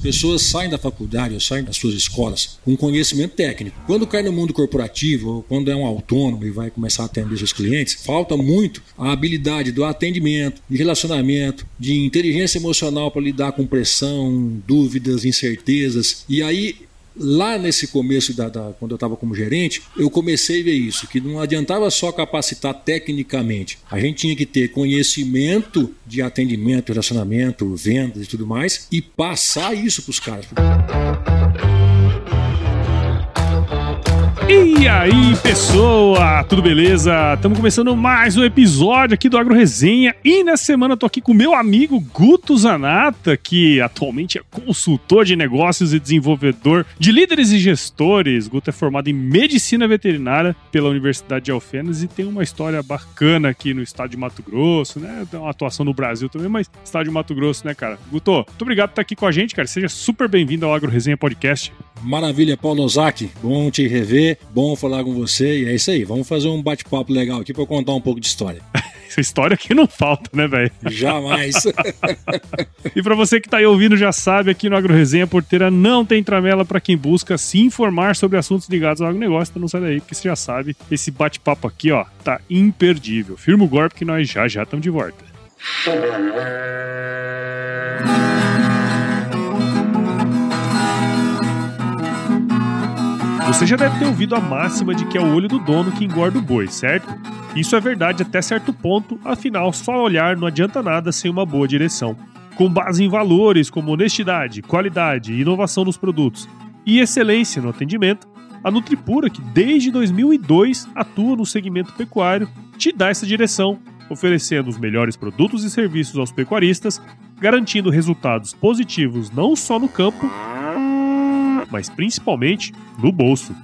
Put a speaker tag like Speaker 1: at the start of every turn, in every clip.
Speaker 1: pessoas saem da faculdade ou saem das suas escolas com conhecimento técnico. Quando cai no mundo corporativo ou quando é um autônomo e vai começar a atender seus clientes, falta muito a habilidade do atendimento, de relacionamento, de inteligência emocional para lidar com pressão, dúvidas, incertezas. E aí lá nesse começo, da, da quando eu estava como gerente, eu comecei a ver isso, que não adiantava só capacitar tecnicamente. A gente tinha que ter conhecimento de atendimento, relacionamento, vendas e tudo mais, e passar isso para os caras.
Speaker 2: E aí, pessoa, tudo beleza? Estamos começando mais um episódio aqui do Agro Resenha e nessa semana eu tô aqui com meu amigo Guto Zanata, que atualmente é consultor de negócios e desenvolvedor de líderes e gestores. Guto é formado em medicina veterinária pela Universidade de Alfenas e tem uma história bacana aqui no estado de Mato Grosso, né? Tem uma atuação no Brasil também, mas estado de Mato Grosso, né, cara? Guto, muito obrigado por estar aqui com a gente, cara. Seja super bem-vindo ao Agro Resenha Podcast.
Speaker 1: Maravilha, Paulo Ozaki. Bom te rever, bom falar com você. E é isso aí, vamos fazer um bate-papo legal aqui para contar um pouco de história.
Speaker 2: Essa história aqui não falta, né, velho?
Speaker 1: Jamais.
Speaker 2: e para você que tá aí ouvindo, já sabe, aqui no Agro Resenha Porteira não tem tramela para quem busca se informar sobre assuntos ligados ao agronegócio. Então não sai daí, porque você já sabe, esse bate-papo aqui, ó, tá imperdível. Firma o golpe que nós já já estamos de volta. Você já deve ter ouvido a máxima de que é o olho do dono que engorda o boi, certo? Isso é verdade até certo ponto, afinal, só olhar não adianta nada sem uma boa direção. Com base em valores como honestidade, qualidade, inovação nos produtos e excelência no atendimento, a Nutripura, que desde 2002 atua no segmento pecuário, te dá essa direção, oferecendo os melhores produtos e serviços aos pecuaristas, garantindo resultados positivos não só no campo, mas principalmente no bolso.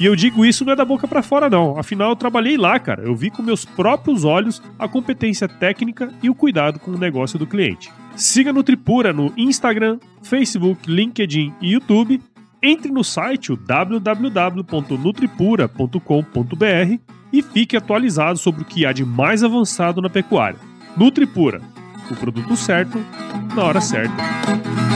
Speaker 2: E eu digo isso não é da boca para fora não, afinal eu trabalhei lá, cara. Eu vi com meus próprios olhos a competência técnica e o cuidado com o negócio do cliente. Siga Nutripura no Instagram, Facebook, LinkedIn e YouTube. Entre no site www.nutripura.com.br e fique atualizado sobre o que há de mais avançado na pecuária. Nutripura, o produto certo na hora certa.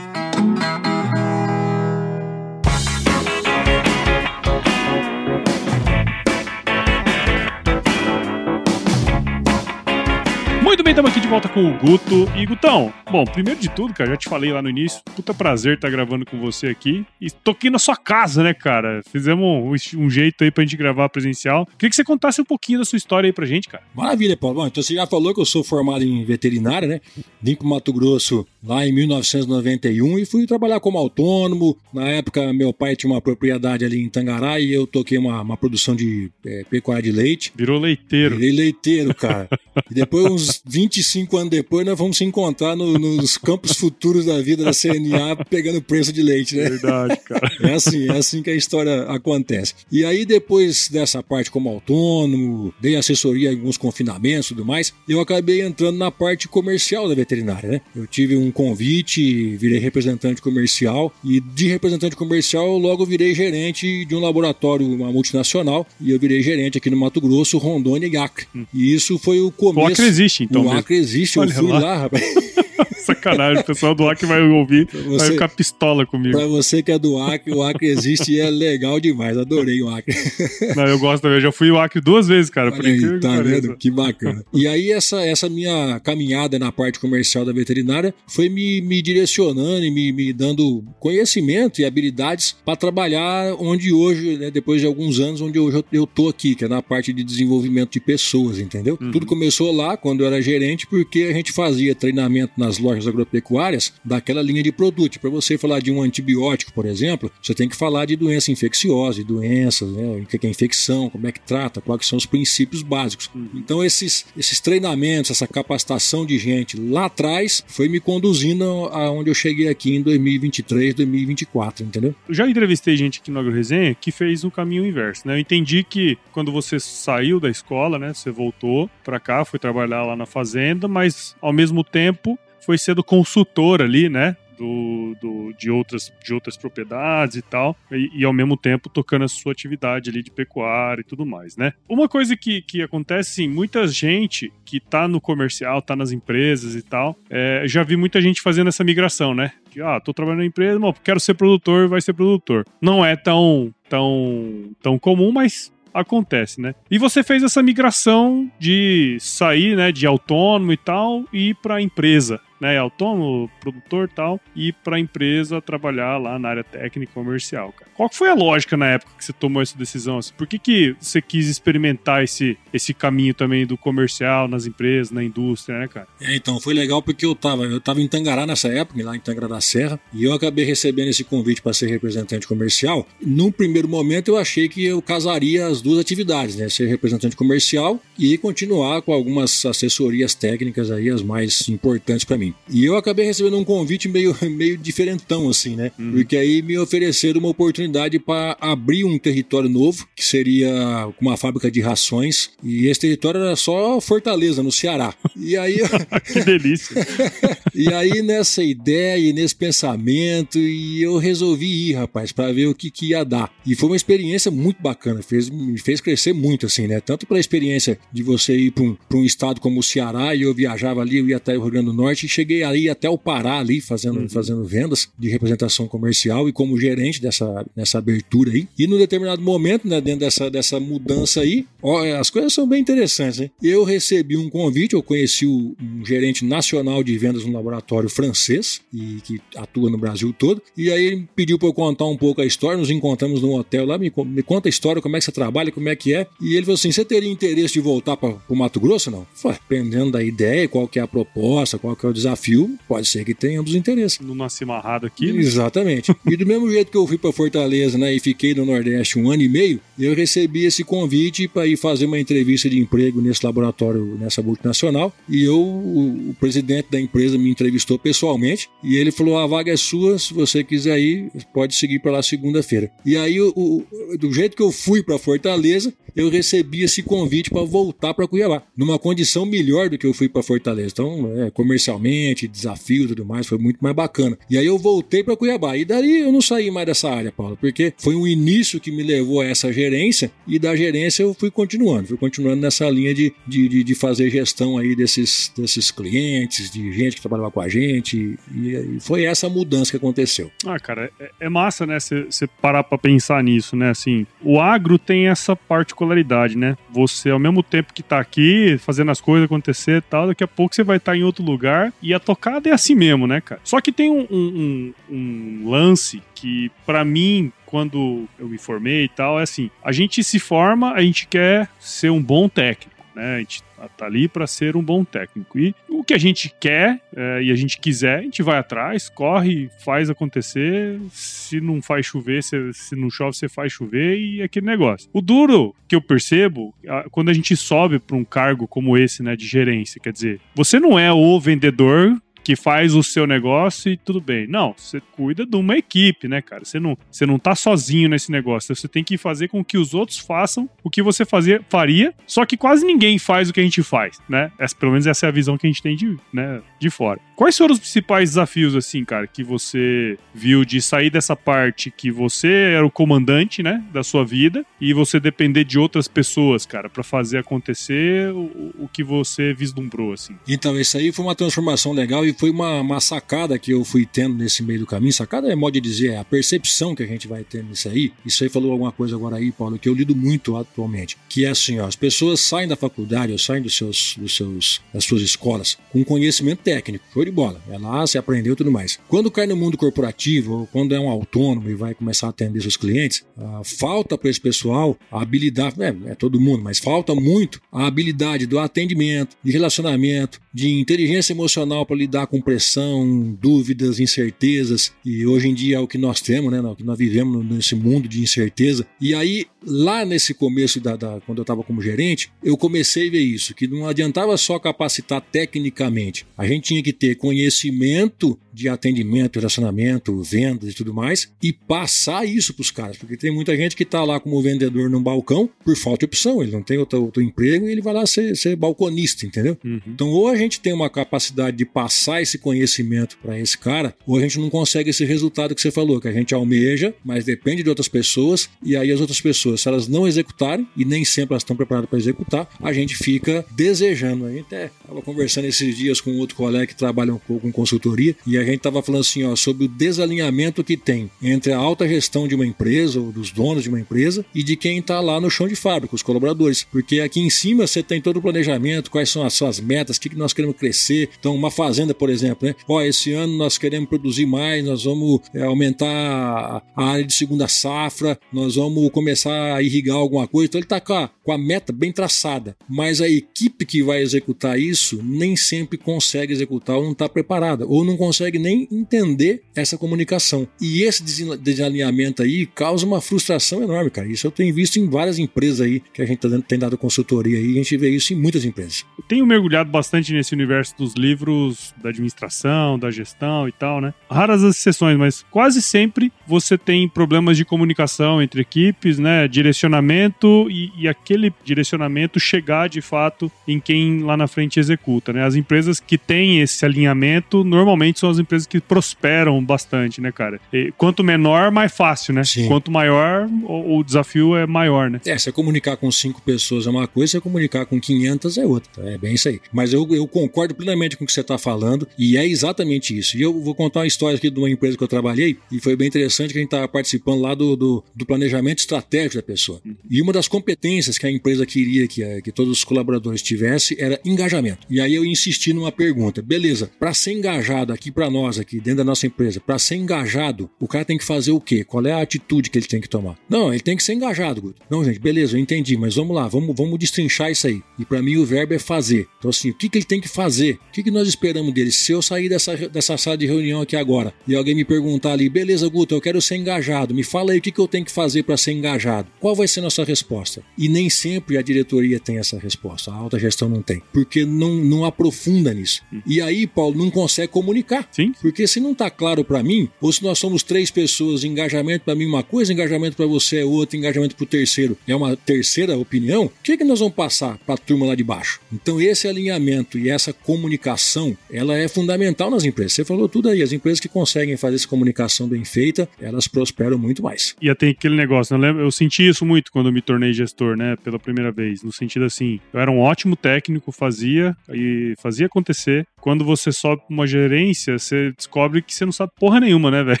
Speaker 2: Bem, estamos aqui de volta com o Guto. E Gutão, bom, primeiro de tudo, cara, já te falei lá no início, puta prazer estar gravando com você aqui. E tô aqui na sua casa, né, cara? Fizemos um, um jeito aí pra gente gravar presencial. Queria que você contasse um pouquinho da sua história aí pra gente, cara.
Speaker 1: Maravilha, Paulo. Bom, então você já falou que eu sou formado em veterinária, né? Vim pro Mato Grosso lá em 1991 e fui trabalhar como autônomo. Na época, meu pai tinha uma propriedade ali em Tangará e eu toquei uma, uma produção de é, pecuária de leite.
Speaker 2: Virou leiteiro.
Speaker 1: Virei leiteiro, cara. e depois, uns 25 anos depois, nós vamos se encontrar no, nos campos futuros da vida da CNA pegando preço de leite, né?
Speaker 2: Verdade, cara.
Speaker 1: É assim, é assim que a história acontece. E aí, depois dessa parte como autônomo, dei assessoria em alguns confinamentos e tudo mais, eu acabei entrando na parte comercial da veterinária, né? Eu tive um convite, virei representante comercial e de representante comercial logo virei gerente de um laboratório, uma multinacional, e eu virei gerente aqui no Mato Grosso, Rondônia e Acre. Hum. E isso foi o começo. O
Speaker 2: Acre existe, então.
Speaker 1: Acre existe, Olha eu fui lá, lá rapaz.
Speaker 2: Sacanagem, o pessoal do Acre vai ouvir, você, vai ficar pistola comigo.
Speaker 1: Pra você que é do Acre, o Acre existe e é legal demais. Adorei o Acre.
Speaker 2: Não, eu gosto também. Eu já fui o Acre duas vezes, cara.
Speaker 1: Olha aí, tá vendo? Que bacana. E aí, essa, essa minha caminhada na parte comercial da veterinária foi me, me direcionando e me, me dando conhecimento e habilidades para trabalhar onde hoje, né, depois de alguns anos, onde hoje eu, eu tô aqui, que é na parte de desenvolvimento de pessoas, entendeu? Uhum. Tudo começou lá, quando eu era gerente, porque a gente fazia treinamento nas lojas agropecuárias daquela linha de produto. Para você falar de um antibiótico, por exemplo, você tem que falar de doença infecciosa, de doenças, né, o que é infecção, como é que trata, quais são os princípios básicos. Uhum. Então esses, esses treinamentos, essa capacitação de gente lá atrás foi me conduzindo aonde eu cheguei aqui em 2023, 2024, entendeu?
Speaker 2: Eu já entrevistei gente aqui no AgroResenha que fez o caminho inverso, né? Eu entendi que quando você saiu da escola, né, você voltou para cá, foi trabalhar lá na fazenda, mas ao mesmo tempo foi sendo consultor ali, né? do, do, de, outras, de outras propriedades e tal, e, e, ao mesmo tempo tocando a sua atividade ali de pecuária e tudo mais, né? Uma coisa que, que acontece, sim, muita gente que tá no comercial, tá nas empresas e tal, é, já vi muita gente fazendo essa migração, né? Que, ah, tô trabalhando na empresa, bom, quero ser produtor, vai ser produtor. Não é tão, tão, tão comum, mas acontece, né? E você fez essa migração de sair, né, de autônomo e tal, e ir para empresa né, é autônomo, produtor tal, e para a empresa trabalhar lá na área técnica comercial, cara. Qual foi a lógica na época que você tomou essa decisão? Assim? Por que, que você quis experimentar esse, esse caminho também do comercial nas empresas, na indústria, né, cara?
Speaker 1: É, então, foi legal porque eu tava, eu tava em Tangará nessa época, lá em Tangará da Serra, e eu acabei recebendo esse convite para ser representante comercial. Num primeiro momento eu achei que eu casaria as duas atividades, né, ser representante comercial e continuar com algumas assessorias técnicas aí, as mais importantes para mim. E eu acabei recebendo um convite meio, meio diferentão, assim, né? Uhum. Porque aí me ofereceram uma oportunidade para abrir um território novo, que seria uma fábrica de rações. E esse território era só Fortaleza, no Ceará. E aí.
Speaker 2: que delícia!
Speaker 1: e aí, nessa ideia, nesse pensamento, e eu resolvi ir, rapaz, para ver o que, que ia dar. E foi uma experiência muito bacana, fez, me fez crescer muito, assim, né? Tanto pela experiência de você ir para um, um estado como o Ceará, e eu viajava ali, eu ia até o Rio Grande do Norte, e cheguei aí até o Pará ali fazendo, uhum. fazendo vendas de representação comercial e como gerente dessa, dessa abertura aí. E num determinado momento, né, dentro dessa, dessa mudança aí, ó, as coisas são bem interessantes, né? Eu recebi um convite, eu conheci o, um gerente nacional de vendas no laboratório francês e que atua no Brasil todo. E aí ele pediu para eu contar um pouco a história, nos encontramos num hotel lá, me, me conta a história, como é que você trabalha, como é que é. E ele falou assim: "Você teria interesse de voltar para o Mato Grosso não?" Falei, dependendo da ideia, qual que é a proposta, qual que é o desafio desafio, pode ser que tenhamos interesse.
Speaker 2: Não nasci amarrado aqui. Né?
Speaker 1: Exatamente. e do mesmo jeito que eu fui para Fortaleza né, e fiquei no Nordeste um ano e meio, eu recebi esse convite para ir fazer uma entrevista de emprego nesse laboratório, nessa multinacional. E eu, o, o presidente da empresa me entrevistou pessoalmente e ele falou: a vaga é sua, se você quiser ir, pode seguir para lá segunda-feira. E aí, o, o, do jeito que eu fui para Fortaleza, eu recebi esse convite para voltar para Cuiabá, numa condição melhor do que eu fui para Fortaleza. Então, é, comercialmente, desafio e tudo mais, foi muito mais bacana. E aí eu voltei para Cuiabá. E daí eu não saí mais dessa área, Paulo, porque foi um início que me levou a essa gerência e da gerência eu fui continuando, fui continuando nessa linha de, de, de fazer gestão aí desses, desses clientes, de gente que trabalhava com a gente. E, e foi essa mudança que aconteceu.
Speaker 2: Ah, cara, é, é massa, né? Você parar para pensar nisso, né? Assim, o agro tem essa particularidade particularidade, né? Você, ao mesmo tempo que tá aqui, fazendo as coisas acontecer e tal, daqui a pouco você vai estar tá em outro lugar e a tocada é assim mesmo, né, cara? Só que tem um, um, um lance que, para mim, quando eu me formei e tal, é assim: a gente se forma, a gente quer ser um bom técnico né? A gente tá, tá ali para ser um bom técnico. E o que a gente quer é, e a gente quiser, a gente vai atrás, corre, faz acontecer. Se não faz chover, se, se não chove, você faz chover e aquele negócio. O duro que eu percebo, quando a gente sobe para um cargo como esse, né, de gerência, quer dizer, você não é o vendedor que faz o seu negócio e tudo bem. Não, você cuida de uma equipe, né, cara? Você não, você não tá sozinho nesse negócio. Você tem que fazer com que os outros façam o que você fazer, faria, só que quase ninguém faz o que a gente faz, né? Essa, pelo menos essa é a visão que a gente tem de, né, de fora. Quais foram os principais desafios, assim, cara, que você viu de sair dessa parte que você era o comandante, né, da sua vida e você depender de outras pessoas, cara, para fazer acontecer o, o que você vislumbrou, assim?
Speaker 1: Então, isso aí foi uma transformação legal e foi uma, uma sacada que eu fui tendo nesse meio do caminho. Sacada é modo de dizer, é a percepção que a gente vai tendo nisso aí. Isso aí falou alguma coisa agora aí, Paulo, que eu lido muito atualmente. Que é assim, ó, as pessoas saem da faculdade ou saem dos seus, dos seus, das suas escolas com conhecimento técnico. Foi de bola. É lá, se aprendeu tudo mais. Quando cai no mundo corporativo ou quando é um autônomo e vai começar a atender seus clientes, ah, falta para esse pessoal a habilidade, é, é todo mundo, mas falta muito a habilidade do atendimento, de relacionamento, de inteligência emocional para lidar com pressão, dúvidas, incertezas, e hoje em dia é o que nós temos, né? O que nós vivemos nesse mundo de incerteza. E aí, lá nesse começo, da, da quando eu estava como gerente, eu comecei a ver isso, que não adiantava só capacitar tecnicamente, a gente tinha que ter conhecimento de atendimento, relacionamento, vendas e tudo mais, e passar isso para os caras, porque tem muita gente que está lá como vendedor num balcão por falta de opção, ele não tem outro, outro emprego e ele vai lá ser, ser balconista, entendeu? Uhum. Então, ou a gente tem uma capacidade de passar esse conhecimento para esse cara, ou a gente não consegue esse resultado que você falou, que a gente almeja, mas depende de outras pessoas, e aí as outras pessoas, se elas não executarem, e nem sempre elas estão preparadas para executar, a gente fica desejando. A gente até estava conversando esses dias com outro colega que trabalha um pouco com consultoria, e a gente estava falando assim, ó, sobre o desalinhamento que tem entre a alta gestão de uma empresa, ou dos donos de uma empresa, e de quem está lá no chão de fábrica, os colaboradores. Porque aqui em cima você tem todo o planejamento, quais são as suas metas, o que nós queremos crescer. Então, uma fazenda, por exemplo, né? Ó, esse ano nós queremos produzir mais, nós vamos é, aumentar a área de segunda safra, nós vamos começar a irrigar alguma coisa. Então, ele está com a, com a meta bem traçada. Mas a equipe que vai executar isso nem sempre consegue executar ou não está preparada, ou não consegue nem entender essa comunicação. E esse desalinhamento aí causa uma frustração enorme, cara. Isso eu tenho visto em várias empresas aí que a gente tá tem dado consultoria aí, a gente vê isso em muitas empresas.
Speaker 2: Eu tenho mergulhado bastante nesse universo dos livros da administração, da gestão e tal, né? Raras as exceções, mas quase sempre você tem problemas de comunicação entre equipes, né? Direcionamento e, e aquele direcionamento chegar de fato em quem lá na frente executa, né? As empresas que têm esse alinhamento normalmente são as empresas que prosperam bastante, né, cara? E quanto menor, mais fácil, né? Sim. Quanto maior, o, o, desafio é maior, né?
Speaker 1: É, você comunicar com cinco pessoas é uma coisa, você comunicar com 500 é outra. É bem isso aí. Mas eu, eu concordo plenamente com o que você está falando e é exatamente isso. E eu vou contar uma história aqui de uma empresa que eu trabalhei e foi bem interessante que a gente estava participando lá do, do, do, planejamento estratégico da pessoa. Uhum. E uma das competências que a empresa queria que, que todos os colaboradores tivessem era engajamento. E aí eu insisti numa pergunta. Beleza, para ser engajado aqui para nós, aqui dentro da nossa empresa, para ser engajado, o cara tem que fazer o quê? Qual é a atitude que ele tem que tomar? Não, ele tem que ser engajado, Guto. Não, gente, beleza, eu entendi, mas vamos lá, vamos, vamos destrinchar isso aí. E para mim o verbo é fazer. Então, assim, o que, que ele tem que fazer? O que, que nós esperamos dele? Se eu sair dessa, dessa sala de reunião aqui agora e alguém me perguntar ali, beleza, Guto, eu quero ser engajado, me fala aí o que, que eu tenho que fazer para ser engajado. Qual vai ser a nossa resposta? E nem sempre a diretoria tem essa resposta, a alta gestão não tem, porque não, não aprofunda nisso. E aí, Paulo, não consegue comunicar.
Speaker 2: Sim.
Speaker 1: Porque se não está claro para mim, ou se nós somos três pessoas, engajamento para mim é uma coisa, engajamento para você é outra, engajamento para o terceiro é uma terceira opinião, o que, que nós vamos passar para a turma lá de baixo? Então, esse alinhamento e essa comunicação, ela é fundamental nas empresas. Você falou tudo aí, as empresas que conseguem fazer essa comunicação bem feita, elas prosperam muito mais.
Speaker 2: E até aquele negócio, eu, lembro, eu senti isso muito quando eu me tornei gestor, né, pela primeira vez, no sentido assim, eu era um ótimo técnico, fazia e fazia acontecer. Quando você sobe uma gerência, você descobre que você não sabe porra nenhuma, né, velho?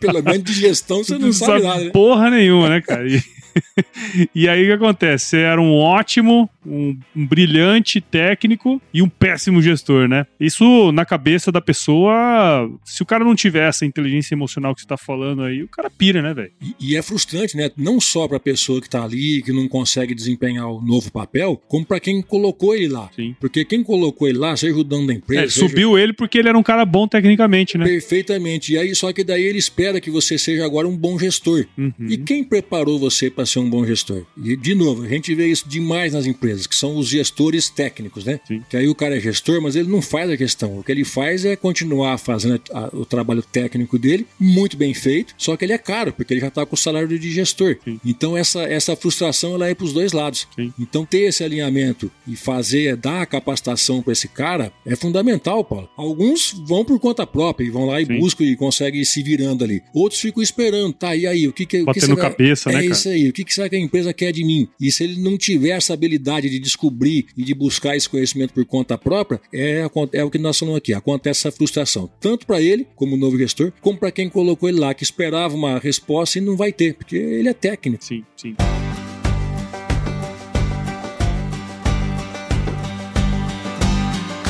Speaker 1: Pelo menos de gestão você não, não sabe, sabe nada, né?
Speaker 2: Porra nenhuma, né, cara? E... e aí o que acontece? Você era um ótimo, um, um, brilhante técnico e um péssimo gestor, né? Isso na cabeça da pessoa, se o cara não tiver essa inteligência emocional que você tá falando aí, o cara pira, né, velho?
Speaker 1: E, e, é frustrante, né? Não só pra pessoa que tá ali, que não consegue desempenhar o novo papel, como para quem colocou ele lá.
Speaker 2: Sim.
Speaker 1: Porque quem colocou ele lá, seja o dono da empresa. É,
Speaker 2: seja... Subiu ele porque ele era um cara bom tecnicamente, né?
Speaker 1: Perfeitamente. E aí, só que daí ele espera que você seja agora um bom gestor. Uhum. E quem preparou você para ser um bom gestor? E, de novo, a gente vê isso demais nas empresas, que são os gestores técnicos, né? Sim. Que aí o cara é gestor, mas ele não faz a questão. O que ele faz é continuar fazendo a, o trabalho técnico dele, muito bem feito, só que ele é caro, porque ele já está com o salário de gestor. Sim. Então, essa, essa frustração ela é para os dois lados. Sim. Então, ter esse alinhamento e fazer, dar a capacitação para esse cara é fundamental, Paulo. Alguns vão por conta própria e vão lá e buscam e conseguem ir se virando ali. Outros ficam esperando, tá, e aí, o que que...
Speaker 2: Batendo
Speaker 1: o que
Speaker 2: cabeça,
Speaker 1: é
Speaker 2: né,
Speaker 1: É isso aí, o que, será que a empresa quer de mim? E se ele não tiver essa habilidade de descobrir e de buscar esse conhecimento por conta própria, é, é o que nós falamos aqui, acontece essa frustração, tanto para ele, como novo gestor, como para quem colocou ele lá, que esperava uma resposta e não vai ter, porque ele é técnico.
Speaker 2: Sim, sim.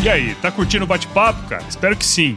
Speaker 2: E aí, tá curtindo o bate-papo, cara? Espero que sim.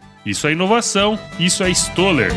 Speaker 2: Isso é inovação, isso é Stoller.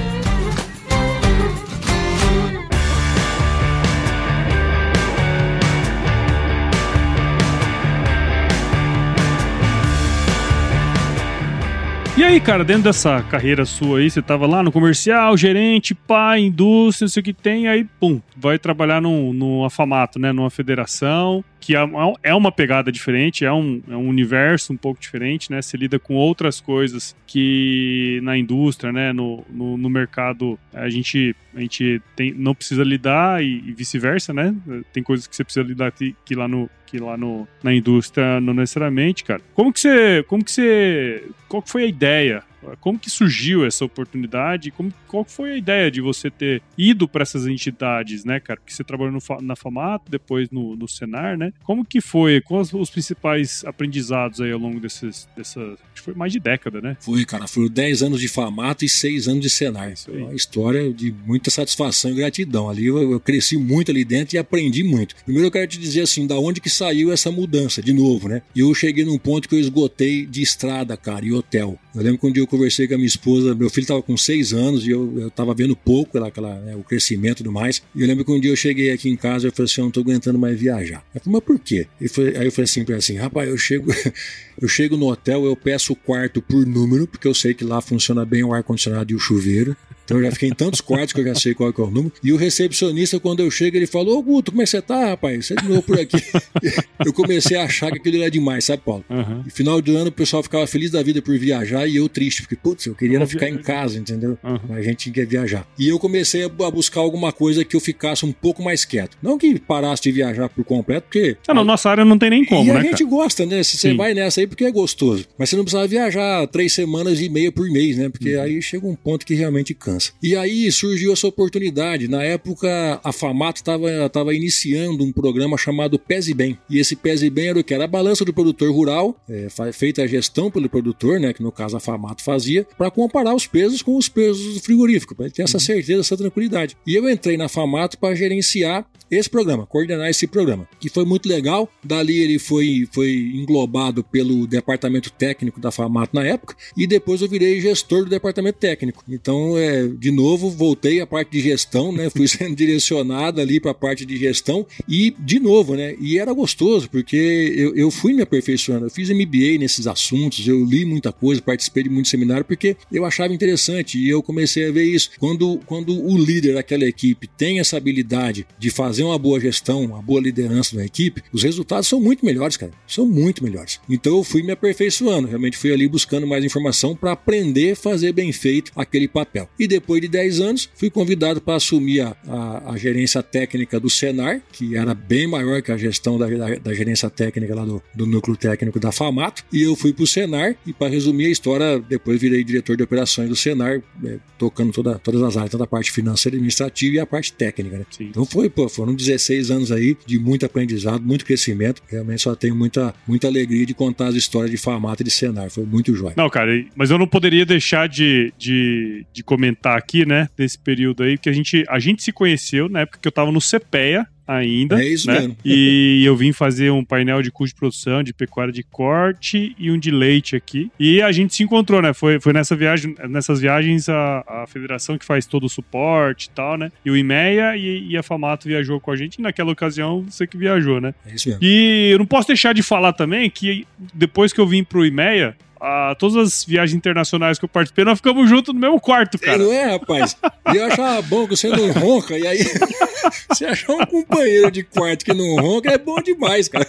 Speaker 2: E aí, cara, dentro dessa carreira sua aí, você tava lá no comercial, gerente, pai, indústria, não sei o que tem, aí, pum, vai trabalhar num, num afamato, né, numa federação, que é, é uma pegada diferente, é um, é um universo um pouco diferente, né, você lida com outras coisas que na indústria, né, no, no, no mercado, a gente, a gente tem, não precisa lidar e, e vice-versa, né, tem coisas que você precisa lidar que, que lá no que lá no, na indústria não necessariamente, cara. Como que você, como que você, qual que foi a ideia como que surgiu essa oportunidade? Como, qual foi a ideia de você ter ido para essas entidades, né, cara? Porque você trabalhou no, na FAMATO, depois no, no Senar, né? Como que foi? Quais os principais aprendizados aí ao longo desses, dessa... Acho que foi mais de década, né?
Speaker 1: Foi, cara. Foram 10 anos de FAMATO e 6 anos de Senar. Foi uma história de muita satisfação e gratidão. Ali eu, eu, cresci muito ali dentro e aprendi muito. Primeiro eu quero te dizer assim, da onde que saiu essa mudança, de novo, né? Eu cheguei num ponto que eu esgotei de estrada, cara, e hotel. Eu lembro que um dia eu conversei com a minha esposa, meu filho estava com seis anos e eu, estava vendo pouco ela, aquela, né, o crescimento e tudo mais. E eu lembro que um dia eu cheguei aqui em casa e falei assim: eu não estou aguentando mais viajar. Falei, mas por quê? Foi, aí eu falei assim para assim: rapaz, eu chego, eu chego no hotel, eu peço o quarto por número, porque eu sei que lá funciona bem o ar-condicionado e o chuveiro. Então eu já fiquei em tantos quartos que eu já sei qual é, é o número. E o recepcionista, quando eu chego, ele falou: Ô Guto, como é que você tá, rapaz? Você de novo por aqui. eu comecei a achar que aquilo era demais, sabe, Paulo? Uhum. E final do ano o pessoal ficava feliz da vida por viajar e eu triste, porque, putz, eu queria ficar em casa, entendeu? Uhum. A gente quer viajar. E eu comecei a buscar alguma coisa que eu ficasse um pouco mais quieto. Não que parasse de viajar por completo, porque.
Speaker 2: Ah, na nossa área não tem nem como,
Speaker 1: e
Speaker 2: né?
Speaker 1: a gente cara? gosta, né? Você Sim. vai nessa aí porque é gostoso. Mas você não precisava viajar três semanas e meia por mês, né? Porque uhum. aí chega um ponto que realmente cansa. E aí surgiu essa oportunidade. Na época, a Famato estava iniciando um programa chamado Pese Bem. E esse Pese Bem era o que? Era a balança do produtor rural, é, feita a gestão pelo produtor, né, que no caso a Famato fazia, para comparar os pesos com os pesos do frigorífico, para ter essa uhum. certeza, essa tranquilidade. E eu entrei na Famato para gerenciar esse programa, coordenar esse programa, que foi muito legal. Dali ele foi, foi englobado pelo departamento técnico da Famato na época, e depois eu virei gestor do departamento técnico. Então, é, de novo, voltei à parte de gestão, né? Fui sendo direcionado ali para a parte de gestão e, de novo, né? E era gostoso, porque eu, eu fui me aperfeiçoando. Eu fiz MBA nesses assuntos, eu li muita coisa, participei de muito seminário, porque eu achava interessante e eu comecei a ver isso. Quando, quando o líder daquela equipe tem essa habilidade de fazer uma boa gestão, uma boa liderança da equipe, os resultados são muito melhores, cara. São muito melhores. Então eu fui me aperfeiçoando, realmente fui ali buscando mais informação para aprender a fazer bem feito aquele papel. E depois de 10 anos, fui convidado para assumir a, a, a, gerência técnica do Senar, que era bem maior que a gestão da, da, da gerência técnica lá do, do, núcleo técnico da FAMATO, e eu fui para o Senar, e para resumir a história, depois virei diretor de operações do Senar, é, tocando toda, todas as áreas, tanto a parte financeira, administrativa e a parte técnica. Né? Então foi, pô, foram 16 anos aí de muito aprendizado, muito crescimento, realmente só tenho muita, muita alegria de contar as histórias de FAMATO e de Senar, foi muito jóia.
Speaker 2: Não, cara, mas eu não poderia deixar de, de, de comentar aqui, né, desse período aí, que a gente, a gente se conheceu na época que eu tava no CPEA, ainda.
Speaker 1: É isso
Speaker 2: né?
Speaker 1: mesmo.
Speaker 2: E eu vim fazer um painel de custo de produção, de pecuária de corte e um de leite aqui. E a gente se encontrou, né? Foi, foi nessa viagem, nessas viagens a, a federação que faz todo o suporte e tal, né? E o IMEA e, e, a Famato viajou com a gente. E naquela ocasião, você que viajou, né?
Speaker 1: É isso mesmo.
Speaker 2: E eu não posso deixar de falar também que depois que eu vim pro IMEA, a, todas as viagens internacionais que eu participei, nós ficamos juntos no mesmo quarto, cara.
Speaker 1: Não é, rapaz? E eu achava bom que você não ronca, e aí você achar um companheiro de quarto que não ronca é bom demais, cara.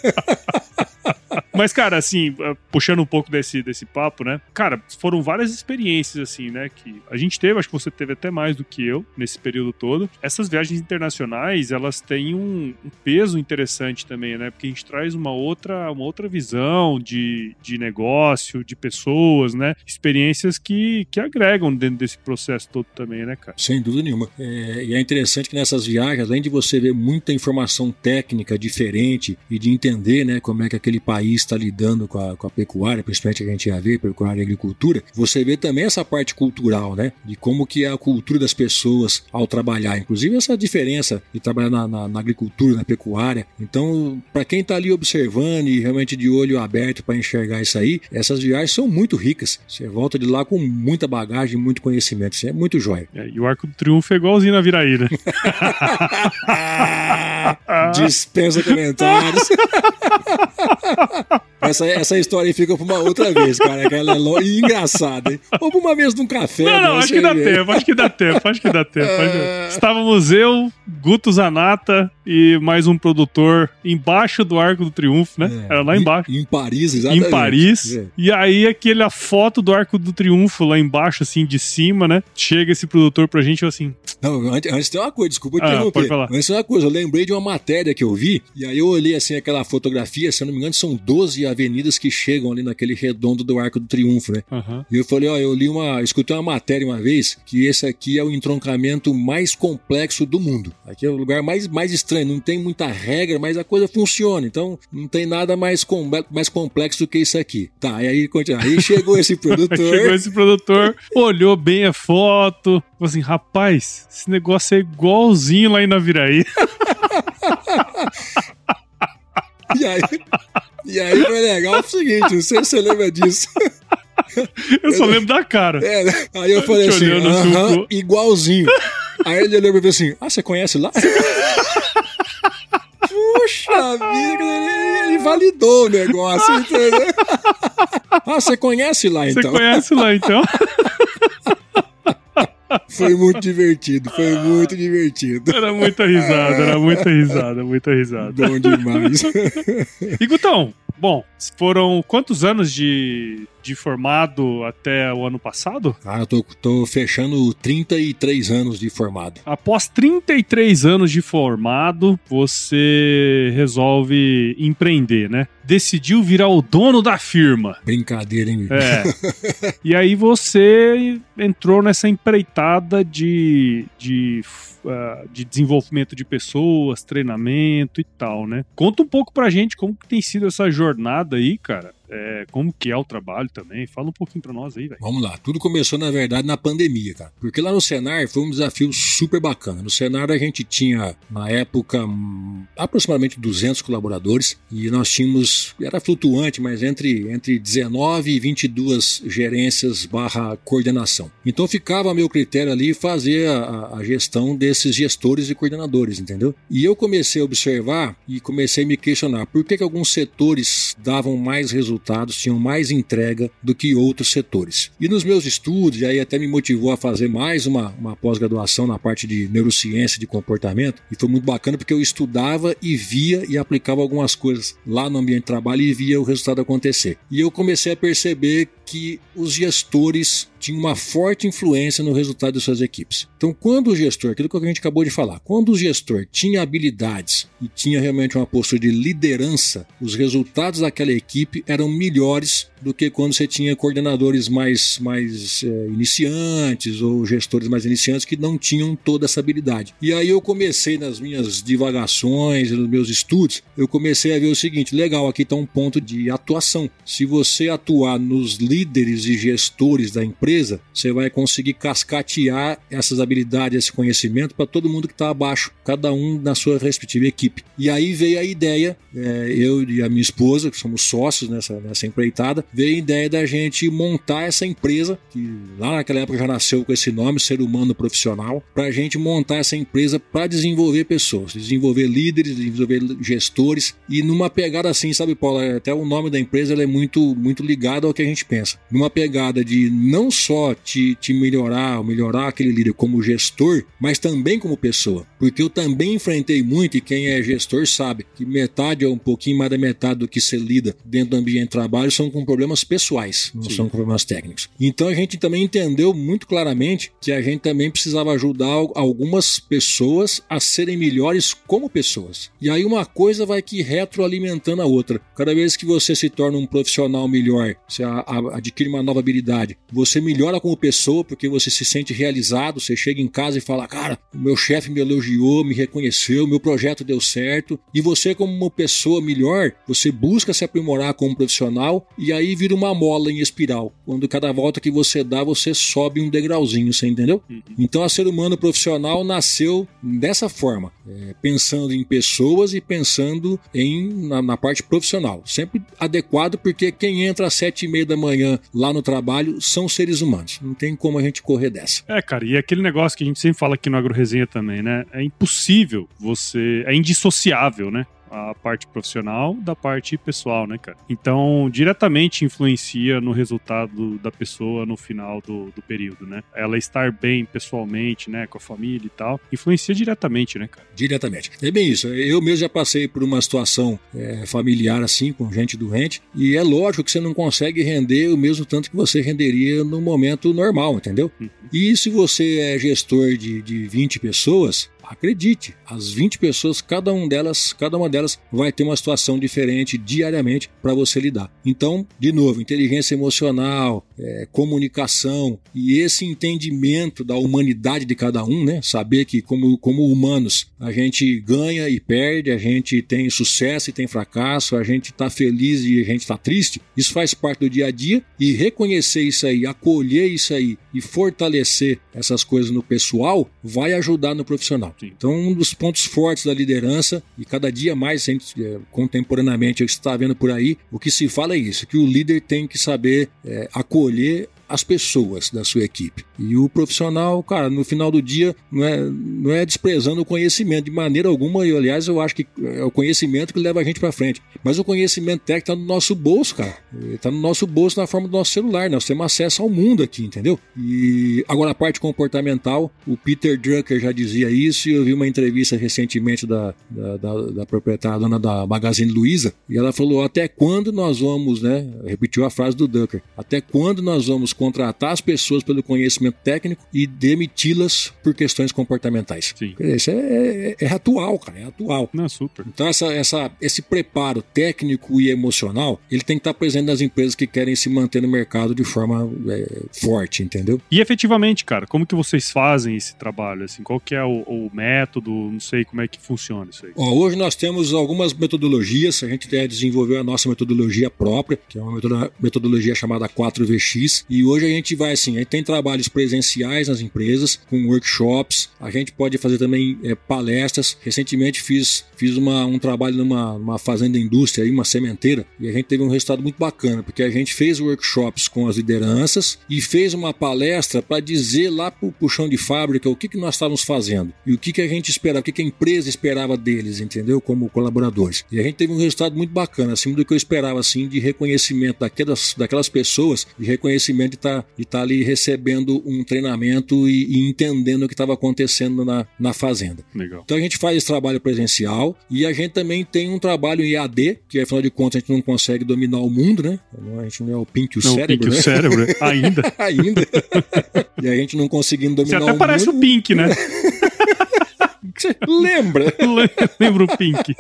Speaker 2: Mas, cara, assim, eh, puxando um pouco desse, desse papo, né? Cara, foram várias experiências, assim, né? Que a gente teve, acho que você teve até mais do que eu nesse período todo. Essas viagens internacionais, elas têm um, um peso interessante também, né? Porque a gente traz uma outra, uma outra visão de, de negócio, de pessoas, né? Experiências que, que agregam dentro desse processo todo também, né, cara?
Speaker 1: Sem dúvida nenhuma. É, e é interessante que nessas viagens, além de você ver muita informação técnica diferente e de entender, né, como é que aquele país está lidando com a, com a pecuária, principalmente a gente ia ver, pecuária e agricultura, você vê também essa parte cultural, né? De como que é a cultura das pessoas ao trabalhar. Inclusive essa diferença de trabalhar na, na, na agricultura, na pecuária. Então, para quem está ali observando e realmente de olho aberto para enxergar isso aí, essas viagens são muito ricas. Você volta de lá com muita bagagem, muito conhecimento. Isso é muito jóia.
Speaker 2: É, e o Arco do Triunfo é igualzinho na Viraíra.
Speaker 1: Dispensa comentários. essa, essa história aí fica pra uma outra vez, cara. Que ela é lo... engraçada, hein? Ou pra uma mesa de um café.
Speaker 2: Não, não, acho que dá tempo, acho que dá tempo, acho que dá tempo. É... Estávamos eu, Guto Zanata e mais um produtor embaixo do Arco do Triunfo, né? É. Era lá embaixo.
Speaker 1: Em, em Paris, exatamente.
Speaker 2: Em Paris. É. E aí, aquela foto do Arco do Triunfo lá embaixo, assim, de cima, né? Chega esse produtor pra gente assim.
Speaker 1: Não, antes, antes tem uma coisa, desculpa ah, interromper. Pode falar. Antes tem uma coisa, eu lembrei de uma matéria que eu vi, e aí eu olhei assim aquela fotografia, se eu não me engano, são 12 avenidas que chegam ali naquele redondo do Arco do Triunfo, né? Uhum. E eu falei, ó, eu li uma. escutei uma matéria uma vez que esse aqui é o entroncamento mais complexo do mundo. Aqui é o lugar mais, mais estranho, não tem muita regra, mas a coisa funciona. Então não tem nada mais, com, mais complexo do que isso aqui. Tá, e aí, aí chegou esse produtor.
Speaker 2: chegou esse produtor, olhou bem a foto, falou assim: rapaz, esse negócio é igualzinho lá em Naviraí.
Speaker 1: e aí, e aí foi legal o seguinte, não sei se você lembra disso.
Speaker 2: Eu só lembro da cara.
Speaker 1: É, né? aí eu falei assim, aham, igualzinho. Aí ele olhou pra mim assim, ah, você conhece lá? Puxa vida, ele validou o negócio, entendeu? Ah, você conhece lá então?
Speaker 2: Você conhece lá então?
Speaker 1: Foi muito divertido, foi muito divertido.
Speaker 2: Era muita risada, era muita risada, muita risada.
Speaker 1: Bom demais.
Speaker 2: E Gutão, bom, foram quantos anos de de formado até o ano passado?
Speaker 1: Ah, eu tô, tô fechando 33 anos de formado.
Speaker 2: Após 33 anos de formado, você resolve empreender, né? Decidiu virar o dono da firma.
Speaker 1: Brincadeira, hein?
Speaker 2: É. e aí você entrou nessa empreitada de, de uh, de desenvolvimento de pessoas, treinamento e tal, né? Conta um pouco pra gente como que tem sido essa jornada aí, cara, é, como que é o trabalho também. Fala um pouquinho para nós aí, velho.
Speaker 1: Vamos lá. Tudo começou, na verdade, na pandemia, cara. Porque lá no Senar foi um desafio super bacana. No Senar a gente tinha, na época, aproximadamente 200 colaboradores e nós tínhamos, era flutuante, mas entre, entre 19 e 22 gerências barra coordenação. Então ficava a meu critério ali fazer a, a gestão desses gestores e coordenadores, entendeu? E eu comecei a observar e comecei a me questionar por que, que alguns setores davam mais resultados resultados tinham mais entrega do que outros setores. E nos meus estudos, e aí até me motivou a fazer mais uma, uma pós-graduação na parte de neurociência de comportamento, e foi muito bacana porque eu estudava e via e aplicava algumas coisas lá no ambiente de trabalho e via o resultado acontecer. E eu comecei a perceber que os gestores tinham uma forte influência no resultado de suas equipes. Então, quando o gestor, aquilo que a gente acabou de falar, quando o gestor tinha habilidades e tinha realmente uma postura de liderança, os resultados daquela equipe eram melhores do que quando você tinha coordenadores mais, mais é, iniciantes ou gestores mais iniciantes que não tinham toda essa habilidade. E aí eu comecei nas minhas divagações, nos meus estudos, eu comecei a ver o seguinte: legal, aqui está um ponto de atuação. Se você atuar nos líderes e gestores da empresa, você vai conseguir cascatear essas habilidades, esse conhecimento para todo mundo que está abaixo, cada um na sua respectiva equipe. E aí veio a ideia, é, eu e a minha esposa, que somos sócios nessa, nessa, nessa empreitada, veio a ideia da gente montar essa empresa, que lá naquela época já nasceu com esse nome, Ser Humano Profissional, para a gente montar essa empresa para desenvolver pessoas, desenvolver líderes, desenvolver gestores e numa pegada assim, sabe, Paulo? É, até o nome da empresa é muito, muito ligado ao que a gente pensa. Numa pegada de não só te, te melhorar, melhorar aquele líder como gestor, mas também como pessoa. Porque eu também enfrentei muito, e quem é gestor sabe, que metade ou um pouquinho mais da metade do que se lida dentro do ambiente de trabalho são com problemas pessoais, não Sim. são com problemas técnicos. Então a gente também entendeu muito claramente que a gente também precisava ajudar algumas pessoas a serem melhores como pessoas. E aí uma coisa vai que retroalimentando a outra. Cada vez que você se torna um profissional melhor, você adquire uma nova habilidade, você melhora como pessoa porque você se sente realizado, você chega em casa e fala: "Cara, o meu chefe me elogiou, me reconheceu, meu projeto deu certo". E você como uma pessoa melhor, você busca se aprimorar como profissional e aí vira uma mola em espiral. Quando cada volta que você dá, você sobe um degrauzinho, você entendeu? Uhum. Então a ser humano profissional nasceu dessa forma, é, pensando em pessoas e pensando em na, na, parte profissional. Sempre adequado, porque quem entra às sete e meia da manhã lá no trabalho são seres humanos. Não tem como a gente correr dessa.
Speaker 2: É, cara, e aquele negócio que a gente sempre fala aqui no Agro Resenha também, né? É impossível você. É indissociável, né? A parte profissional da parte pessoal, né, cara? Então, diretamente influencia no resultado da pessoa no final do, do período, né? Ela estar bem pessoalmente, né, com a família e tal, influencia diretamente, né, cara?
Speaker 1: Diretamente. É bem isso. Eu mesmo já passei por uma situação é, familiar assim, com gente doente, e é lógico que você não consegue render o mesmo tanto que você renderia no momento normal, entendeu? Uhum. E se você é gestor de, de 20 pessoas, Acredite, as 20 pessoas, cada um delas, cada uma delas vai ter uma situação diferente diariamente para você lidar. Então, de novo, inteligência emocional, é, comunicação e esse entendimento da humanidade de cada um, né? Saber que como, como humanos a gente ganha e perde, a gente tem sucesso e tem fracasso, a gente está feliz e a gente está triste. Isso faz parte do dia a dia e reconhecer isso aí, acolher isso aí e fortalecer essas coisas no pessoal vai ajudar no profissional. Então, um dos pontos fortes da liderança, e cada dia mais, é, contemporaneamente, eu está vendo por aí, o que se fala é isso: que o líder tem que saber é, acolher as pessoas da sua equipe. E o profissional, cara, no final do dia, não é, não é desprezando o conhecimento de maneira alguma, e aliás, eu acho que é o conhecimento que leva a gente para frente. Mas o conhecimento técnico está no nosso bolso, cara. Está no nosso bolso na forma do nosso celular. Nós temos acesso ao mundo aqui, entendeu? E agora a parte comportamental, o Peter Drucker já dizia isso, e eu vi uma entrevista recentemente da, da, da, da proprietária, dona da Magazine Luiza, e ela falou: até quando nós vamos, né? Repetiu a frase do Drucker, até quando nós vamos contratar as pessoas pelo conhecimento técnico e demiti-las por questões comportamentais. Sim. Isso é, é, é, atual, cara, é atual.
Speaker 2: Não, super.
Speaker 1: Então essa, essa, esse preparo técnico e emocional, ele tem que estar presente nas empresas que querem se manter no mercado de forma é, forte, entendeu?
Speaker 2: E efetivamente, cara, como que vocês fazem esse trabalho? Assim, qual que é o, o método? Não sei como é que funciona isso aí.
Speaker 1: Ó, hoje nós temos algumas metodologias, a gente desenvolveu a nossa metodologia própria, que é uma metodologia chamada 4VX, e hoje a gente vai assim, a gente tem trabalhos presenciais nas empresas, com workshops, a gente pode fazer também é, palestras. Recentemente fiz, fiz uma, um trabalho numa, numa fazenda indústria, aí, uma sementeira, e a gente teve um resultado muito bacana, porque a gente fez workshops com as lideranças e fez uma palestra para dizer lá para o chão de fábrica o que, que nós estávamos fazendo e o que, que a gente esperava, o que, que a empresa esperava deles, entendeu? Como colaboradores. E a gente teve um resultado muito bacana, acima do que eu esperava, assim, de reconhecimento daquelas, daquelas pessoas, de reconhecimento de estar tá, tá ali recebendo um treinamento e, e entendendo o que estava acontecendo na, na fazenda.
Speaker 2: Legal.
Speaker 1: Então a gente faz esse trabalho presencial e a gente também tem um trabalho em AD, que afinal de contas a gente não consegue dominar o mundo, né? A gente não é o pink o não, cérebro,
Speaker 2: o pink
Speaker 1: né?
Speaker 2: o cérebro, né? ainda.
Speaker 1: ainda. e a gente não conseguindo dominar
Speaker 2: Você até
Speaker 1: o
Speaker 2: parece
Speaker 1: mundo.
Speaker 2: o Pink, né?
Speaker 1: Lembra?
Speaker 2: Lembra o Pink.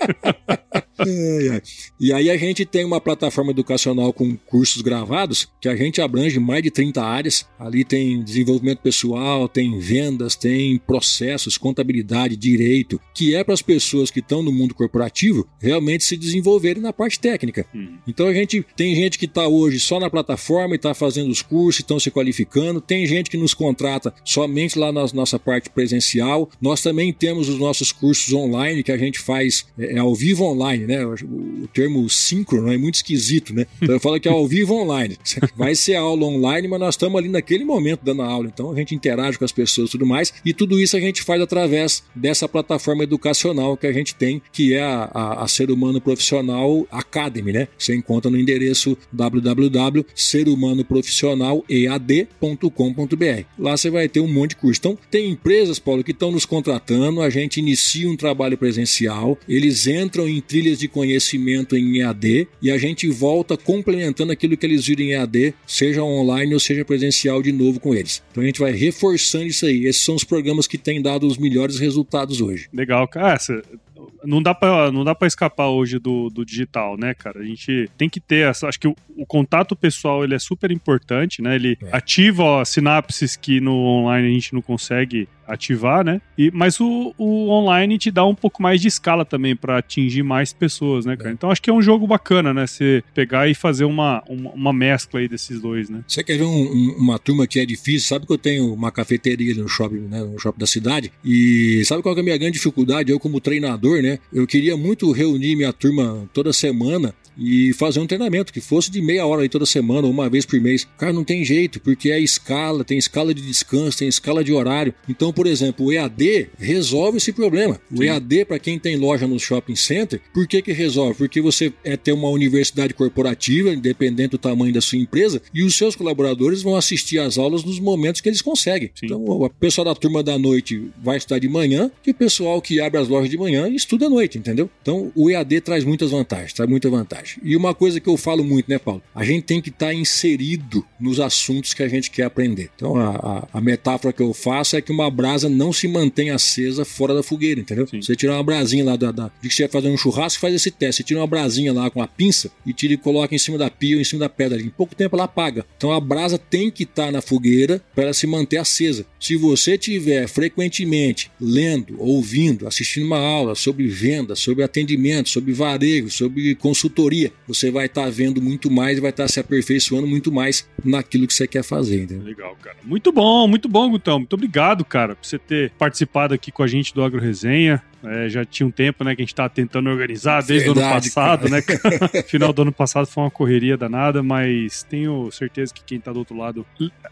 Speaker 1: É, é. E aí a gente tem uma plataforma educacional com cursos gravados que a gente abrange mais de 30 áreas. Ali tem desenvolvimento pessoal, tem vendas, tem processos, contabilidade, direito, que é para as pessoas que estão no mundo corporativo realmente se desenvolverem na parte técnica. Uhum. Então a gente tem gente que está hoje só na plataforma e está fazendo os cursos, estão se qualificando. Tem gente que nos contrata somente lá na nossa parte presencial. Nós também temos os nossos cursos online que a gente faz é, é ao vivo online né? O termo síncrono é muito esquisito, né? Então eu falo que é ao vivo online. Vai ser aula online, mas nós estamos ali naquele momento dando aula. Então a gente interage com as pessoas e tudo mais. E tudo isso a gente faz através dessa plataforma educacional que a gente tem, que é a, a, a Ser Humano Profissional Academy, né? Você encontra no endereço www.serhumanoprofissionalead.com.br. Lá você vai ter um monte de curso. Então, tem empresas, Paulo, que estão nos contratando, a gente inicia um trabalho presencial, eles entram em trilhas de conhecimento em EAD e a gente volta complementando aquilo que eles viram em EAD, seja online ou seja presencial de novo com eles. Então a gente vai reforçando isso aí. Esses são os programas que têm dado os melhores resultados hoje.
Speaker 2: Legal, cara. Não dá pra, não dá pra escapar hoje do, do digital, né, cara? A gente tem que ter essa. Acho que o, o contato pessoal ele é super importante, né? Ele é. ativa ó, sinapses que no online a gente não consegue ativar, né? E, mas o, o online te dá um pouco mais de escala também para atingir mais pessoas, né, cara? É. Então acho que é um jogo bacana, né? Você pegar e fazer uma, uma, uma mescla aí desses dois, né?
Speaker 1: Você quer ver um, um, uma turma que é difícil? Sabe que eu tenho uma cafeteria no shopping, né? No shopping da cidade. E sabe qual é a minha grande dificuldade? Eu, como treinador, né? Eu queria muito reunir minha turma toda semana e fazer um treinamento que fosse de meia hora aí toda semana, ou uma vez por mês. Cara, não tem jeito, porque é escala, tem escala de descanso, tem escala de horário. Então, por exemplo, o EAD resolve esse problema. O Sim. EAD, para quem tem loja no shopping center, por que que resolve? Porque você é ter uma universidade corporativa, independente do tamanho da sua empresa, e os seus colaboradores vão assistir às aulas nos momentos que eles conseguem. Sim. Então, o pessoal da turma da noite vai estudar de manhã, e o pessoal que abre as lojas de manhã estuda à noite, entendeu? Então, o EAD traz muitas vantagens, traz muita vantagem. E uma coisa que eu falo muito, né, Paulo? A gente tem que estar tá inserido nos assuntos que a gente quer aprender. Então, a, a, a, metáfora que eu faço é que uma brasa não se mantém acesa fora da fogueira, entendeu? Sim. Você tira uma brasinha lá da, da, de que você vai fazer um churrasco, faz esse teste. Você tira uma brasinha lá com a pinça e tira e coloca em cima da pia ou em cima da pedra. Em pouco tempo ela apaga. Então, a brasa tem que estar tá na fogueira para ela se manter acesa. Se você tiver frequentemente lendo, ouvindo, assistindo uma aula sobre venda, sobre atendimento, sobre varejo, sobre consultoria, você vai estar tá vendo muito mais e vai estar tá se aperfeiçoando muito mais naquilo que você quer fazer. Entendeu?
Speaker 2: Legal, cara. Muito bom, muito bom, Gutão. Muito obrigado, cara, por você ter participado aqui com a gente do Agro Resenha. É, já tinha um tempo, né, que a gente estava tentando organizar desde o ano passado, cara. né? Final do ano passado foi uma correria danada, mas tenho certeza que quem está do outro lado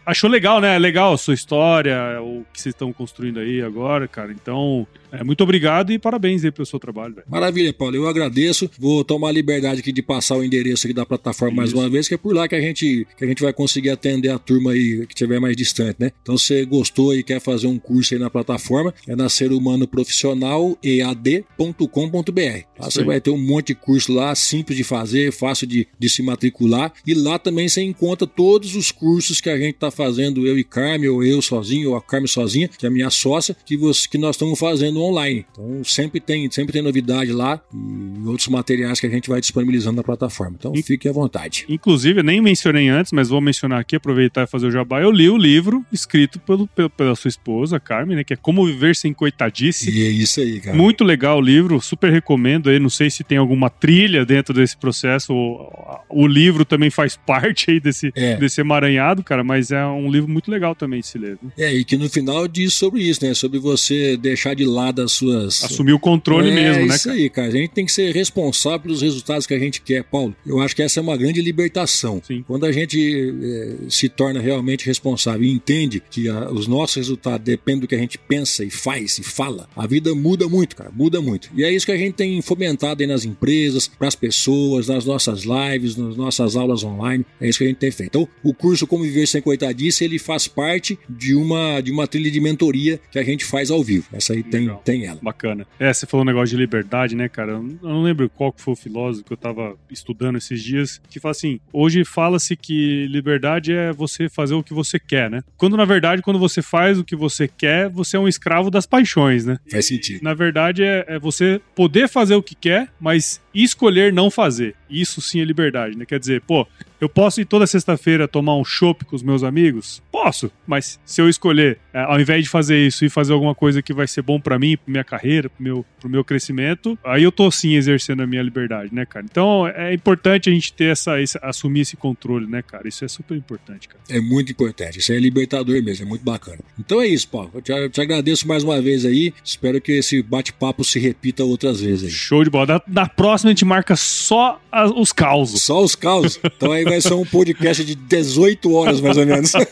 Speaker 2: achou legal, né? Legal a sua história, o que vocês estão construindo aí agora, cara. Então, é, muito obrigado e parabéns aí pelo seu trabalho.
Speaker 1: Maravilha, Paulo. Eu agradeço. Vou tomar a liberdade aqui de passar o endereço aqui da plataforma mais uma vez, que é por lá que a gente que a gente vai conseguir atender a turma aí que estiver mais distante, né? Então, se você gostou e quer fazer um curso aí na plataforma, é na Ser Humano Profissional ead.com.br. Você vai ter um monte de curso lá, simples de fazer, fácil de, de se matricular. E lá também você encontra todos os cursos que a gente está fazendo, eu e Carmen, ou eu sozinho, ou a Carmen sozinha, que é a minha sócia, que, você, que nós estamos fazendo online. Então sempre tem, sempre tem novidade lá e outros materiais que a gente vai disponibilizando na plataforma. Então fique à vontade.
Speaker 2: Inclusive, nem mencionei antes, mas vou mencionar aqui, aproveitar e fazer o jabá. Eu li o livro escrito pelo, pela sua esposa, Carmen, né? Que é Como Viver Sem Coitadice.
Speaker 1: E é isso aí, cara.
Speaker 2: Muito legal o livro, super recomendo aí. Não sei se tem alguma trilha dentro desse processo. O, o livro também faz parte aí desse, é. desse emaranhado, cara, mas é um livro muito legal também de se ler. Né?
Speaker 1: É, e que no final diz sobre isso, né? Sobre você deixar de lado as suas.
Speaker 2: Assumir o controle é, mesmo, né?
Speaker 1: Isso cara? aí, cara. A gente tem que ser responsável pelos resultados que a gente quer, Paulo. Eu acho que essa é uma grande libertação. Sim. Quando a gente é, se torna realmente responsável e entende que a, os nossos resultados dependem do que a gente pensa e faz e fala, a vida muda muito cara, muda muito. E é isso que a gente tem fomentado aí nas empresas, para as pessoas, nas nossas lives, nas nossas aulas online. É isso que a gente tem feito. Então, o curso Como Viver Sem Coitadice, ele faz parte de uma, de uma trilha de mentoria que a gente faz ao vivo. Essa aí tem, tem ela.
Speaker 2: Bacana. É, você falou um negócio de liberdade, né, cara? Eu não lembro qual foi o filósofo que eu tava estudando esses dias, que fala assim, hoje fala-se que liberdade é você fazer o que você quer, né? Quando, na verdade, quando você faz o que você quer, você é um escravo das paixões, né?
Speaker 1: Faz sentido.
Speaker 2: Na verdade, é, é, você poder fazer o que quer, mas escolher não fazer. Isso sim é liberdade, né? Quer dizer, pô, eu posso ir toda sexta-feira tomar um chopp com os meus amigos? Posso, mas se eu escolher, é, ao invés de fazer isso e fazer alguma coisa que vai ser bom para mim, pra minha carreira, pro meu, pro meu crescimento, aí eu tô sim exercendo a minha liberdade, né, cara? Então é importante a gente ter essa, esse, assumir esse controle, né, cara? Isso é super importante, cara.
Speaker 1: É muito importante, isso é libertador mesmo, é muito bacana. Então é isso, Paulo. Eu te, eu te agradeço mais uma vez aí. Espero que esse bate-papo se repita outras vezes aí.
Speaker 2: Show de bola. Na, na próxima próximo a gente marca só a, os causos.
Speaker 1: Só os causos. Então aí vai ser um podcast de 18 horas, mais ou menos.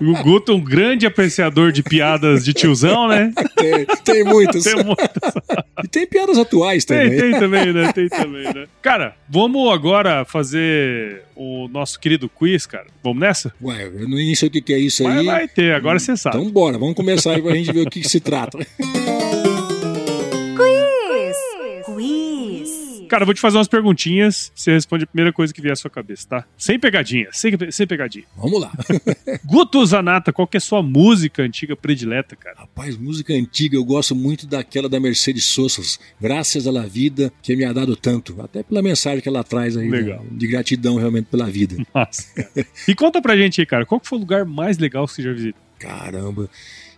Speaker 2: O Guto, um grande apreciador de piadas de tiozão, né?
Speaker 1: Tem, tem muitas.
Speaker 2: Tem muitas.
Speaker 1: E tem piadas atuais também.
Speaker 2: Tem, tem também, né? Tem também, né? Cara, vamos agora fazer o nosso querido quiz, cara. Vamos nessa?
Speaker 1: Ué, eu não sei o que é isso
Speaker 2: Mas
Speaker 1: aí.
Speaker 2: vai ter, agora você sabe.
Speaker 1: Então bora, vamos começar aí pra gente ver o que, que se trata.
Speaker 2: Cara, eu vou te fazer umas perguntinhas. Você responde a primeira coisa que vier à sua cabeça, tá? Sem pegadinha, sem, sem pegadinha.
Speaker 1: Vamos lá.
Speaker 2: Guto Zanata, qual que é a sua música antiga predileta, cara?
Speaker 1: Rapaz, música antiga, eu gosto muito daquela da Mercedes Sosa, Graças à la Vida, que me ha dado tanto. Até pela mensagem que ela traz aí,
Speaker 2: Legal.
Speaker 1: né, de gratidão realmente pela vida.
Speaker 2: Nossa, cara. E conta pra gente aí, cara, qual que foi o lugar mais legal que você já visitou?
Speaker 1: Caramba,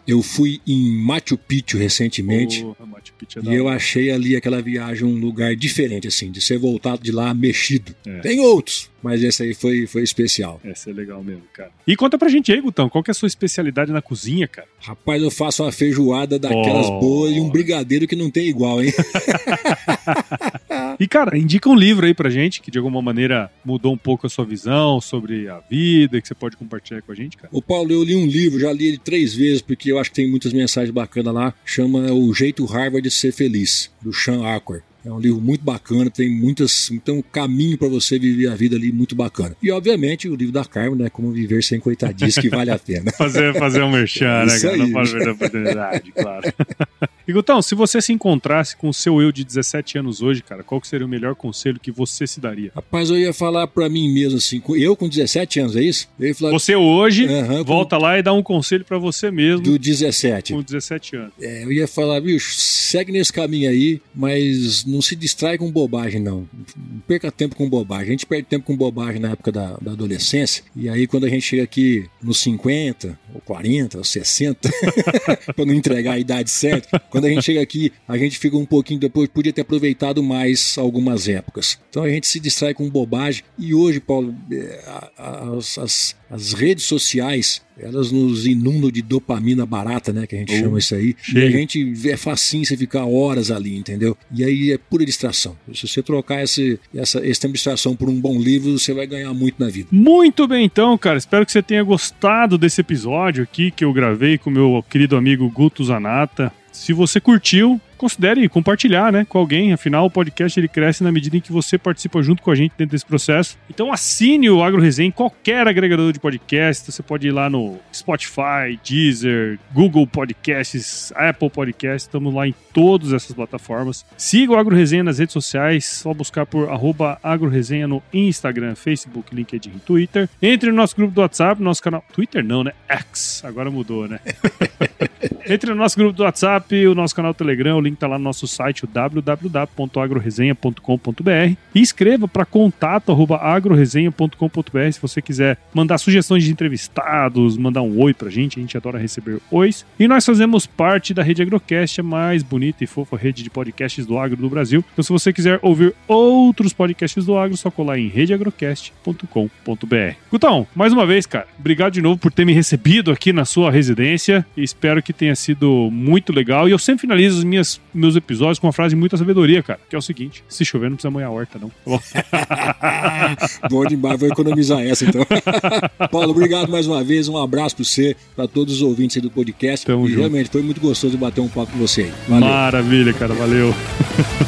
Speaker 1: eu fui em Machu Picchu recentemente.
Speaker 2: Porra, Machu Picchu é
Speaker 1: E eu achei ali aquela viagem um lugar diferente, assim, de ser voltado de lá mexido.
Speaker 2: É.
Speaker 1: Tem outros, mas esse aí foi, foi especial.
Speaker 2: Essa é legal mesmo, cara. E conta pra gente aí, Gutão, qual que é a sua especialidade na cozinha, cara?
Speaker 1: Rapaz, eu faço uma feijoada daquelas
Speaker 2: Oh.
Speaker 1: boas e um brigadeiro que não tem igual, hein?
Speaker 2: E, cara, indica um livro aí pra gente que de alguma maneira mudou um pouco a sua visão sobre a vida, que você pode compartilhar com a gente, cara.
Speaker 1: Ô Paulo, eu li um livro, já li ele três vezes, porque eu acho que tem muitas mensagens bacanas lá. Chama O Jeito Harvard de Ser Feliz, do Sean Acquar. É um livro muito bacana, tem muitas, tem um caminho para você viver a vida ali muito bacana. E obviamente o livro da Carmen, né, como viver sem coitadice que vale a pena.
Speaker 2: Fazer, fazer um merchan, né, cara?
Speaker 1: aí.
Speaker 2: Não pode perder a oportunidade, claro. E, Gutão, se você se encontrasse com o seu eu de 17 anos hoje, cara, qual que seria o melhor conselho que você se daria?
Speaker 1: Rapaz, eu ia falar para mim mesmo assim, eu com 17 anos, é isso? Eu ia falar
Speaker 2: Você hoje
Speaker 1: Aham, com-
Speaker 2: volta lá e dá um conselho pra você mesmo
Speaker 1: do 17.
Speaker 2: com 17 anos.
Speaker 1: É, eu ia falar, bicho, segue nesse caminho aí, mas não se distrai com bobagem, não. Não perca tempo com bobagem. A gente perde tempo com bobagem na época da, da adolescência, e aí quando a gente chega aqui nos 50, ou 40, ou 60, para não entregar a idade certa, quando a gente chega aqui, a gente fica um pouquinho depois, podia ter aproveitado mais algumas épocas. Então a gente se distrai com bobagem, e hoje, Paulo, é, as, as- as redes sociais, elas nos inundam de dopamina barata, né, que a gente
Speaker 2: Oh,
Speaker 1: chama isso aí, e
Speaker 2: cheio.
Speaker 1: a gente é facinho você ficar horas ali, entendeu? E aí é pura distração. Se você trocar esse, essa, esse tempo de distração por um bom livro, você vai ganhar muito na vida.
Speaker 2: Muito bem, então, cara. Espero que você tenha gostado desse episódio aqui que eu gravei com meu querido amigo Guto Zanata. Se você curtiu, considere compartilhar, né, com alguém. Afinal, o podcast ele cresce na medida em que você participa junto com a gente dentro desse processo. Então, assine o Agro Resenha em qualquer agregador de podcast. Você pode ir lá no Spotify, Deezer, Google Podcasts, Apple Podcasts. Estamos lá em todas essas plataformas. Siga o Agro Resenha nas redes sociais. Só buscar por agroresenha no Instagram, Facebook, LinkedIn, Twitter. Entre no nosso grupo do WhatsApp, nosso canal. Twitter não, né? X. Agora mudou, né? Entre no nosso grupo do WhatsApp, o nosso canal Telegram, o link tá lá no nosso site, www.agroresenha.com.br e escreva para contato@agroresenha.com.br se você quiser mandar sugestões de entrevistados, mandar um oi pra gente, a gente adora receber ois. E nós fazemos parte da Rede Agrocast, a mais bonita e fofa rede de podcasts do agro do Brasil. Então se você quiser ouvir outros podcasts do agro, só colar em redeagrocast.com.br. Gutão, mais uma vez, cara, obrigado de novo por ter me recebido aqui na sua residência espero que tenha sido muito legal. E eu sempre finalizo os minhas, meus episódios com uma frase de muita sabedoria, cara, que é o seguinte: se chover, não precisa molhar a horta, não. Tá bom?
Speaker 1: Bom demais, vou economizar essa então. Paulo, obrigado mais uma vez. Um abraço para você, para todos os ouvintes aí do podcast.
Speaker 2: Tamo
Speaker 1: e
Speaker 2: junto.
Speaker 1: realmente foi muito gostoso bater um papo com você aí. Valeu.
Speaker 2: Maravilha, cara, valeu.